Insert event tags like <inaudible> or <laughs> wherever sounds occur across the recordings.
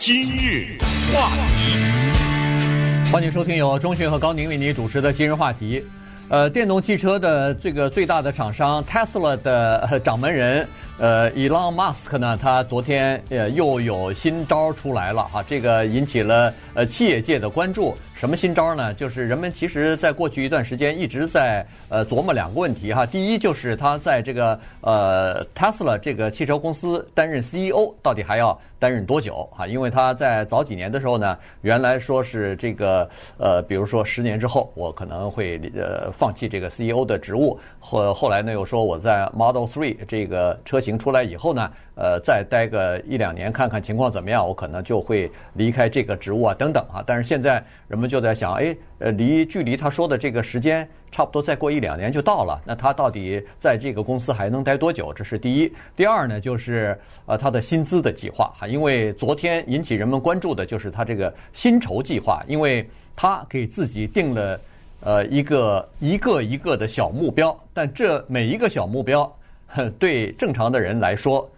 今日话题，欢迎收听由钟讯和高宁为你主持的今日话题。呃，电动汽车的这个最大的厂商 Tesla 的掌门人。呃，Elon Musk 呢，他昨天呃又有新招出来了哈，这个引起了呃企业界的关注。什么新招呢？就是人们其实在过去一段时间一直在呃琢磨两个问题哈。第一就是他在这个呃 Tesla 这个汽车公司担任 CEO 到底还要担任多久哈？因为他在早几年的时候呢，原来说是这个呃，比如说十年之后我可能会呃放弃这个 CEO 的职务，后后来呢又说我在 Model 3这个车型。出来以后呢，呃，再待个一两年，看看情况怎么样，我可能就会离开这个职务啊，等等啊。但是现在人们就在想，哎，呃，离距离他说的这个时间差不多，再过一两年就到了。那他到底在这个公司还能待多久？这是第一。第二呢，就是呃，他的薪资的计划哈，因为昨天引起人们关注的就是他这个薪酬计划，因为他给自己定了呃一个一个一个的小目标，但这每一个小目标。<laughs> 对正常的人来说，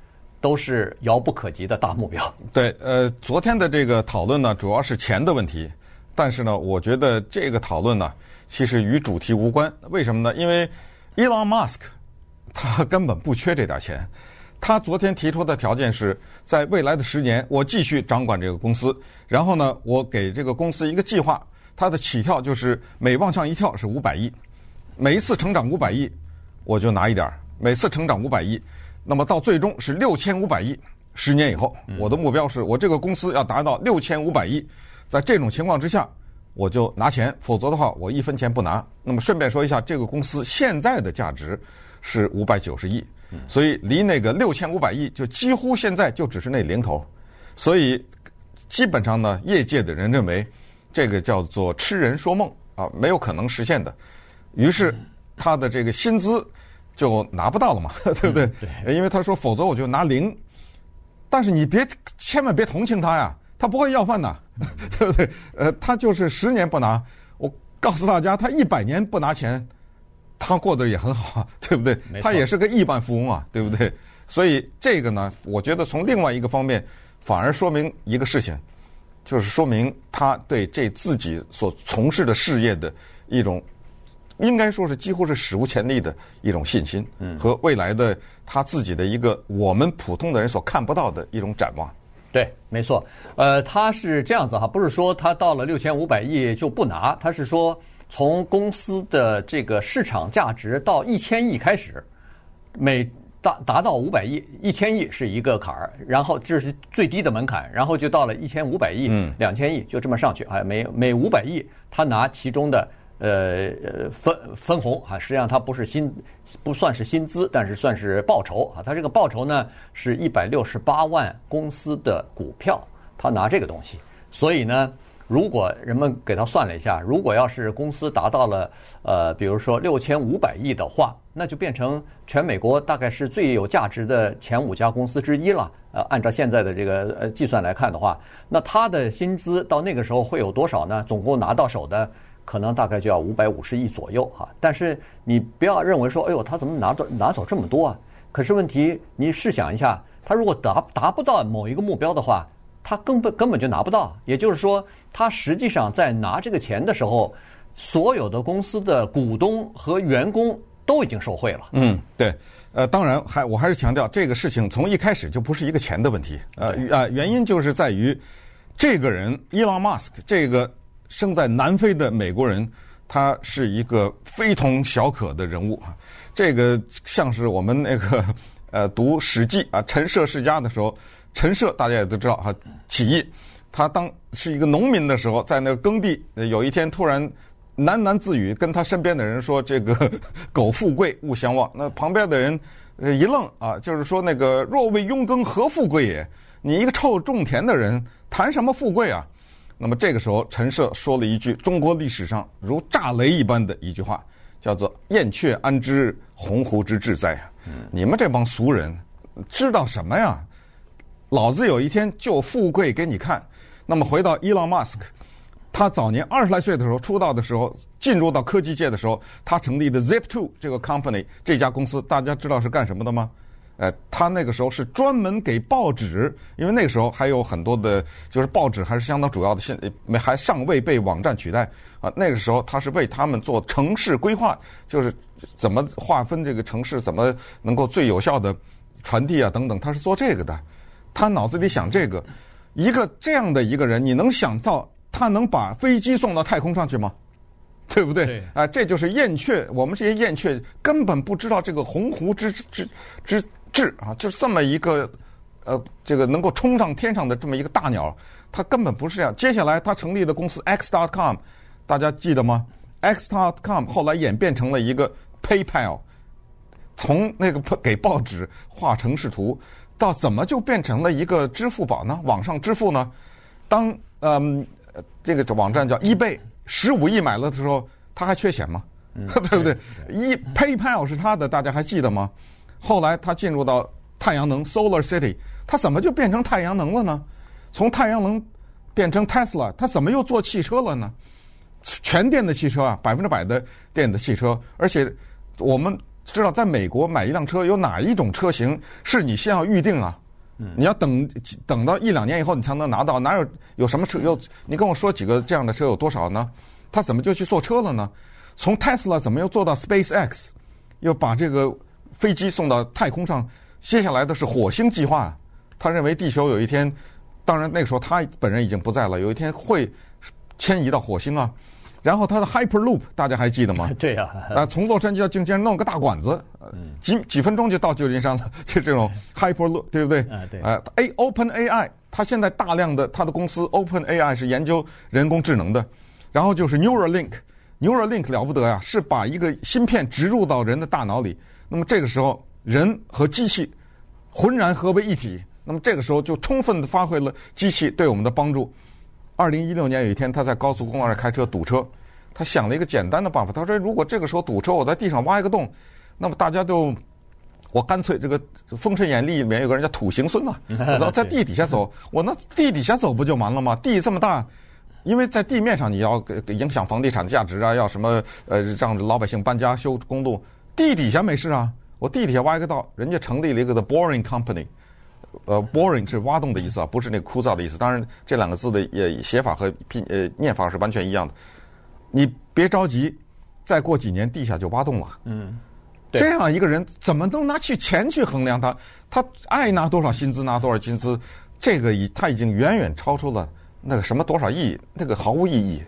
都是遥不可及的大目标。<laughs> 对，呃，昨天的这个讨论呢，主要是钱的问题。但是呢，我觉得这个讨论呢，其实与主题无关。为什么呢？因为 Elon Musk 他根本不缺这点钱。他昨天提出的条件是在未来的十年，我继续掌管这个公司。然后呢，我给这个公司一个计划，它的起跳就是每往上一跳是五百亿，每一次成长五百亿，我就拿一点儿。每次成长五百亿，那么到最终是六千五百亿。十年以后，我的目标是我这个公司要达到六千五百亿。在这种情况之下，我就拿钱，否则的话我一分钱不拿。那么顺便说一下，这个公司现在的价值是五百九十亿，所以离那个六千五百亿就几乎现在就只是那零头。所以基本上呢，业界的人认为这个叫做痴人说梦啊，没有可能实现的。于是他的这个薪资。就拿不到了嘛，<laughs> 对不对？对，因为他说，否则我就拿零。但是你别千万别同情他呀，他不会要饭的，<laughs> 对不对？呃，他就是十年不拿，我告诉大家，他一百年不拿钱，他过得也很好啊，<laughs> 对不对？他也是个亿万富翁啊，对不对？所以这个呢，我觉得从另外一个方面，反而说明一个事情，就是说明他对这自己所从事的事业的一种。应该说是几乎是史无前例的一种信心，和未来的他自己的一个我们普通的人所看不到的一种展望。对，没错。呃，他是这样子哈，不是说他到了六千五百亿就不拿，他是说从公司的这个市场价值到一千亿开始，每达达到五百亿，一千亿是一个坎儿，然后这是最低的门槛，然后就到了一千五百亿、两千亿，就这么上去。哎，每每五百亿他拿其中的。呃呃，分分红啊，实际上它不是薪，不算是薪资，但是算是报酬啊。它这个报酬呢，是一百六十八万公司的股票，他拿这个东西。所以呢，如果人们给他算了一下，如果要是公司达到了呃，比如说六千五百亿的话，那就变成全美国大概是最有价值的前五家公司之一了。呃，按照现在的这个呃计算来看的话，那他的薪资到那个时候会有多少呢？总共拿到手的。可能大概就要五百五十亿左右哈，但是你不要认为说，哎呦，他怎么拿走拿走这么多啊？可是问题，你试想一下，他如果达达不到某一个目标的话，他根本根本就拿不到。也就是说，他实际上在拿这个钱的时候，所有的公司的股东和员工都已经受贿了。嗯，对，呃，当然还我还是强调这个事情从一开始就不是一个钱的问题，呃呃，原因就是在于这个人伊隆马斯克这个。生在南非的美国人，他是一个非同小可的人物啊。这个像是我们那个呃读《史记》啊，陈涉世家的时候，陈涉大家也都知道哈，起义。他当是一个农民的时候，在那耕地，有一天突然喃喃自语，跟他身边的人说：“这个苟富贵，勿相忘。”那旁边的人一愣啊，就是说那个若为庸耕，何富贵也？你一个臭种田的人，谈什么富贵啊？那么这个时候，陈涉说了一句中国历史上如炸雷一般的一句话，叫做“燕雀安知鸿鹄之志哉”啊！你们这帮俗人知道什么呀？老子有一天就富贵给你看。那么回到伊朗马斯克，他早年二十来岁的时候出道的时候，进入到科技界的时候，他成立的 Zip2 这个 company 这家公司，大家知道是干什么的吗？呃，他那个时候是专门给报纸，因为那个时候还有很多的，就是报纸还是相当主要的，现没还尚未被网站取代啊。那个时候他是为他们做城市规划，就是怎么划分这个城市，怎么能够最有效的传递啊等等，他是做这个的。他脑子里想这个，一个这样的一个人，你能想到他能把飞机送到太空上去吗？对不对？对啊，这就是燕雀。我们这些燕雀根本不知道这个鸿鹄之之之志啊，就这么一个呃，这个能够冲上天上的这么一个大鸟，它根本不是这样。接下来，他成立的公司 X.com，大家记得吗？X.com 后来演变成了一个 PayPal，从那个给报纸画城市图，到怎么就变成了一个支付宝呢？网上支付呢？当嗯，这个网站叫 eBay。十五亿买了的时候，他还缺钱吗？嗯、<laughs> 对不对？一 PayPal 是他的，大家还记得吗？后来他进入到太阳能 Solar City，他怎么就变成太阳能了呢？从太阳能变成 Tesla，他怎么又做汽车了呢？全电的汽车啊，百分之百的电的汽车，而且我们知道，在美国买一辆车，有哪一种车型是你先要预定啊？你要等等到一两年以后，你才能拿到。哪有有什么车？有你跟我说几个这样的车有多少呢？他怎么就去坐车了呢？从 Tesla 怎么又做到 SpaceX，又把这个飞机送到太空上？接下来的是火星计划。他认为地球有一天，当然那个时候他本人已经不在了，有一天会迁移到火星啊。然后他的 Hyperloop 大家还记得吗？<laughs> 对呀，啊，从洛杉矶到旧金山弄个大管子，几几分钟就到旧金山了，<laughs> 就这种 Hyperloop，对不对？啊，对。啊，A Open AI，它现在大量的它的公司 Open AI 是研究人工智能的，然后就是 Neuralink，Neuralink 了不得呀，是把一个芯片植入到人的大脑里，那么这个时候人和机器浑然合为一体，那么这个时候就充分的发挥了机器对我们的帮助。二零一六年有一天，他在高速公路上开车堵车，他想了一个简单的办法。他说：“如果这个时候堵车，我在地上挖一个洞，那么大家就，我干脆这个《封神演义》里面有个人叫土行孙嘛，<laughs> 然后在地底下走，我那地底下走不就完了吗？地这么大，因为在地面上你要给影响房地产价值啊，要什么呃让老百姓搬家修公路，地底下没事啊，我地底下挖一个道，人家成立了一个 The Boring Company。”呃，boring 是挖洞的意思啊，不是那个枯燥的意思。当然，这两个字的也写法和拼呃念法是完全一样的。你别着急，再过几年地下就挖洞了。嗯，这样一个人怎么能拿去钱去衡量他？他爱拿多少薪资拿多少薪资，这个已他已经远远超出了那个什么多少亿，那个毫无意义，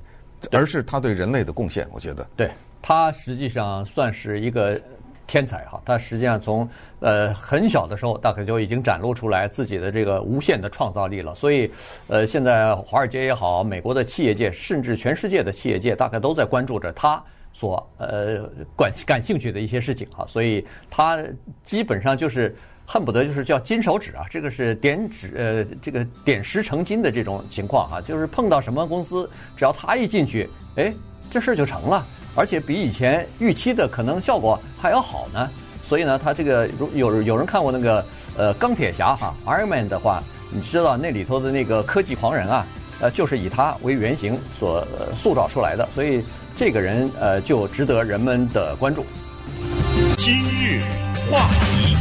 而是他对人类的贡献。我觉得，对他实际上算是一个。天才哈，他实际上从呃很小的时候，大概就已经展露出来自己的这个无限的创造力了。所以，呃，现在华尔街也好，美国的企业界，甚至全世界的企业界，大概都在关注着他所呃感感兴趣的一些事情哈。所以，他基本上就是恨不得就是叫金手指啊，这个是点指呃这个点石成金的这种情况哈，就是碰到什么公司，只要他一进去，哎，这事儿就成了。而且比以前预期的可能效果还要好呢，所以呢，他这个如有有人看过那个呃钢铁侠哈 Iron Man 的话，你知道那里头的那个科技狂人啊，呃就是以他为原型所塑造出来的，所以这个人呃就值得人们的关注。今日话题，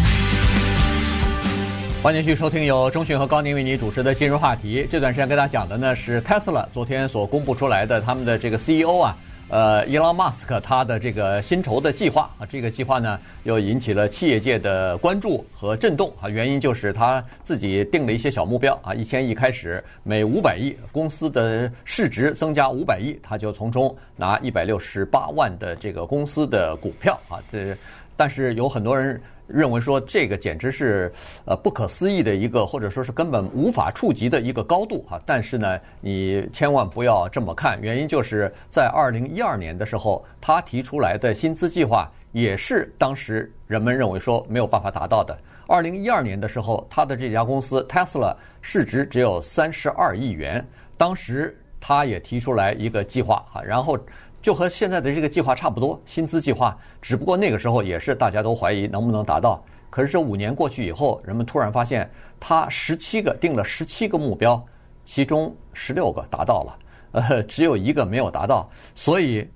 欢迎继续收听由中讯和高宁为你主持的今日话题。这段时间跟大家讲的呢是 Tesla 昨天所公布出来的他们的这个 CEO 啊。呃，伊朗马斯克他的这个薪酬的计划啊，这个计划呢又引起了企业界的关注和震动啊。原因就是他自己定了一些小目标啊，一千亿开始，每五百亿公司的市值增加五百亿，他就从中拿一百六十八万的这个公司的股票啊。这但是有很多人。认为说这个简直是呃不可思议的一个，或者说是根本无法触及的一个高度哈。但是呢，你千万不要这么看，原因就是在二零一二年的时候，他提出来的薪资计划也是当时人们认为说没有办法达到的。二零一二年的时候，他的这家公司 Tesla 市值只有三十二亿元，当时他也提出来一个计划哈，然后。就和现在的这个计划差不多，薪资计划，只不过那个时候也是大家都怀疑能不能达到。可是这五年过去以后，人们突然发现，他十七个定了十七个目标，其中十六个达到了，<laughs> 呃，只有一个没有达到。所以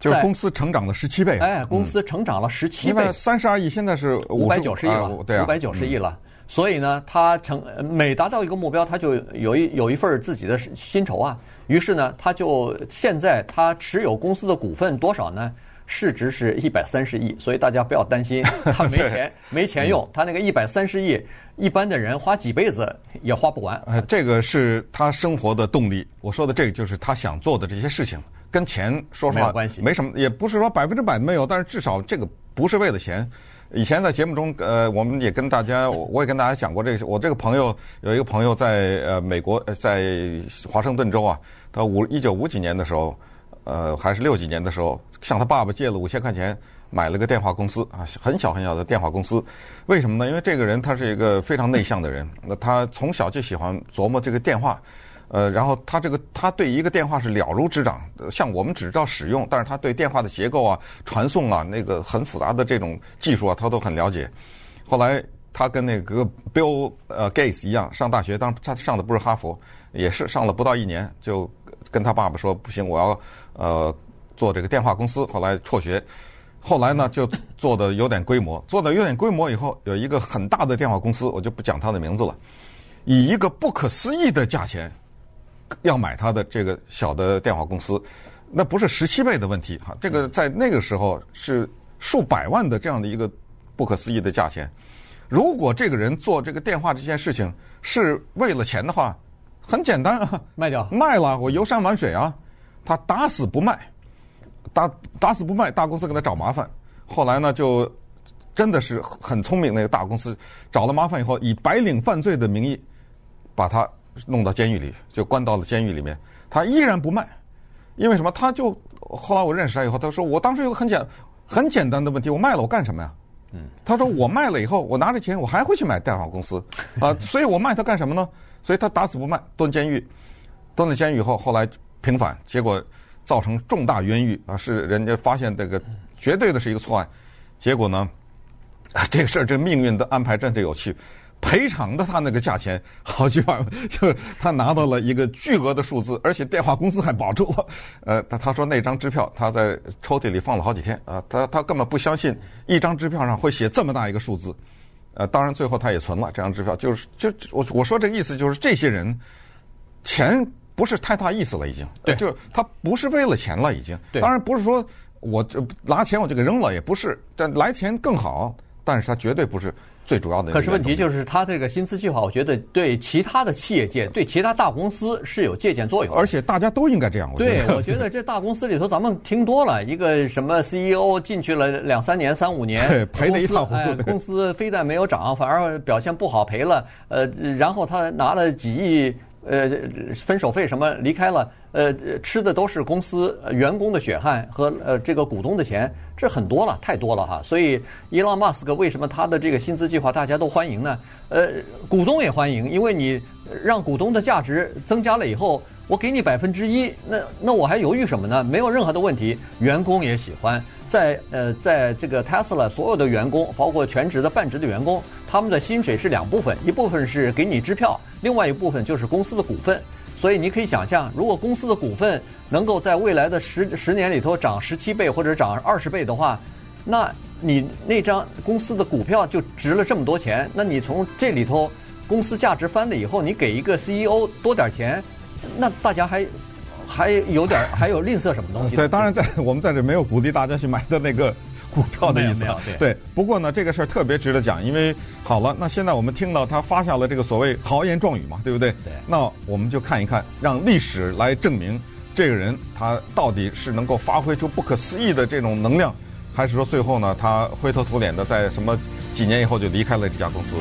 就是公司成长了十七倍。哎，公司成长了十七倍，三十二亿，现在是五百九十亿了，对啊，五百九十亿了。所以呢，他成每达到一个目标，他就有一有一份自己的薪酬啊。于是呢，他就现在他持有公司的股份多少呢？市值是一百三十亿。所以大家不要担心他没 <laughs> 钱没钱用，他那个一百三十亿，一般的人花几辈子也花不完。呃，这个是他生活的动力。我说的这个就是他想做的这些事情，跟钱说实话没关系，没什么，也不是说百分之百没有，但是至少这个不是为了钱。以前在节目中，呃，我们也跟大家，我也跟大家讲过这个。我这个朋友有一个朋友在呃美国，在华盛顿州啊，他五一九五几年的时候，呃，还是六几年的时候，向他爸爸借了五千块钱，买了个电话公司啊，很小很小的电话公司。为什么呢？因为这个人他是一个非常内向的人，那他从小就喜欢琢磨这个电话。呃，然后他这个他对一个电话是了如指掌，像我们只知道使用，但是他对电话的结构啊、传送啊、那个很复杂的这种技术啊，他都很了解。后来他跟那个 Bill 呃 Gates 一样上大学，当他上的不是哈佛，也是上了不到一年，就跟他爸爸说不行，我要呃做这个电话公司。后来辍学，后来呢就做的有点规模，做的有点规模以后，有一个很大的电话公司，我就不讲他的名字了，以一个不可思议的价钱。要买他的这个小的电话公司，那不是十七倍的问题哈，这个在那个时候是数百万的这样的一个不可思议的价钱。如果这个人做这个电话这件事情是为了钱的话，很简单啊，卖掉，卖了，我游山玩水啊。他打死不卖，打打死不卖，大公司给他找麻烦。后来呢，就真的是很聪明，那个大公司找了麻烦以后，以白领犯罪的名义把他。弄到监狱里，就关到了监狱里面。他依然不卖，因为什么？他就后来我认识他以后，他说：“我当时有个很简很简单的问题，我卖了我干什么呀？”嗯，他说：“我卖了以后，我拿着钱，我还会去买贷款公司啊，所以我卖它干什么呢？所以他打死不卖，蹲监狱，蹲了监狱以后，后来平反，结果造成重大冤狱啊，是人家发现这个绝对的是一个错案，结果呢，<laughs> 这个事儿这命运的安排真的有趣。”赔偿的他那个价钱好几万，就他拿到了一个巨额的数字，而且电话公司还保住了。呃，他他说那张支票他在抽屉里放了好几天啊，他他根本不相信一张支票上会写这么大一个数字。呃，当然最后他也存了这张支票，就是就我我说这个意思就是这些人钱不是太大意思了，已经对，就是他不是为了钱了，已经。当然不是说我就拿钱我就给扔了，也不是，但来钱更好，但是他绝对不是。最主要的，可是问题就是他这个薪资计划，我觉得对其他的企业界、对其他大公司是有借鉴作用，而且大家都应该这样。我对，我觉得这大公司里头，咱们听多了，一个什么 CEO 进去了两三年、三五年，<laughs> 赔了一塌糊涂，哎，公司非但没有涨，反而表现不好，赔了。呃，然后他拿了几亿。呃，分手费什么离开了？呃，吃的都是公司员工的血汗和呃这个股东的钱，这很多了，太多了哈。所以，伊朗马斯克为什么他的这个薪资计划大家都欢迎呢？呃，股东也欢迎，因为你让股东的价值增加了以后，我给你百分之一，那那我还犹豫什么呢？没有任何的问题，员工也喜欢。在呃，在这个 Tesla 所有的员工，包括全职的、半职的员工，他们的薪水是两部分，一部分是给你支票，另外一部分就是公司的股份。所以你可以想象，如果公司的股份能够在未来的十十年里头涨十七倍或者涨二十倍的话，那你那张公司的股票就值了这么多钱。那你从这里头公司价值翻了以后，你给一个 CEO 多点钱，那大家还。还有点，还有吝啬什么东西？对，当然在 <laughs> 我们在这没有鼓励大家去买的那个股票的意思。对，不过呢，这个事儿特别值得讲，因为好了，那现在我们听到他发下了这个所谓豪言壮语嘛，对不对？对。那我们就看一看，让历史来证明这个人他到底是能够发挥出不可思议的这种能量，还是说最后呢，他灰头土脸的在什么几年以后就离开了这家公司？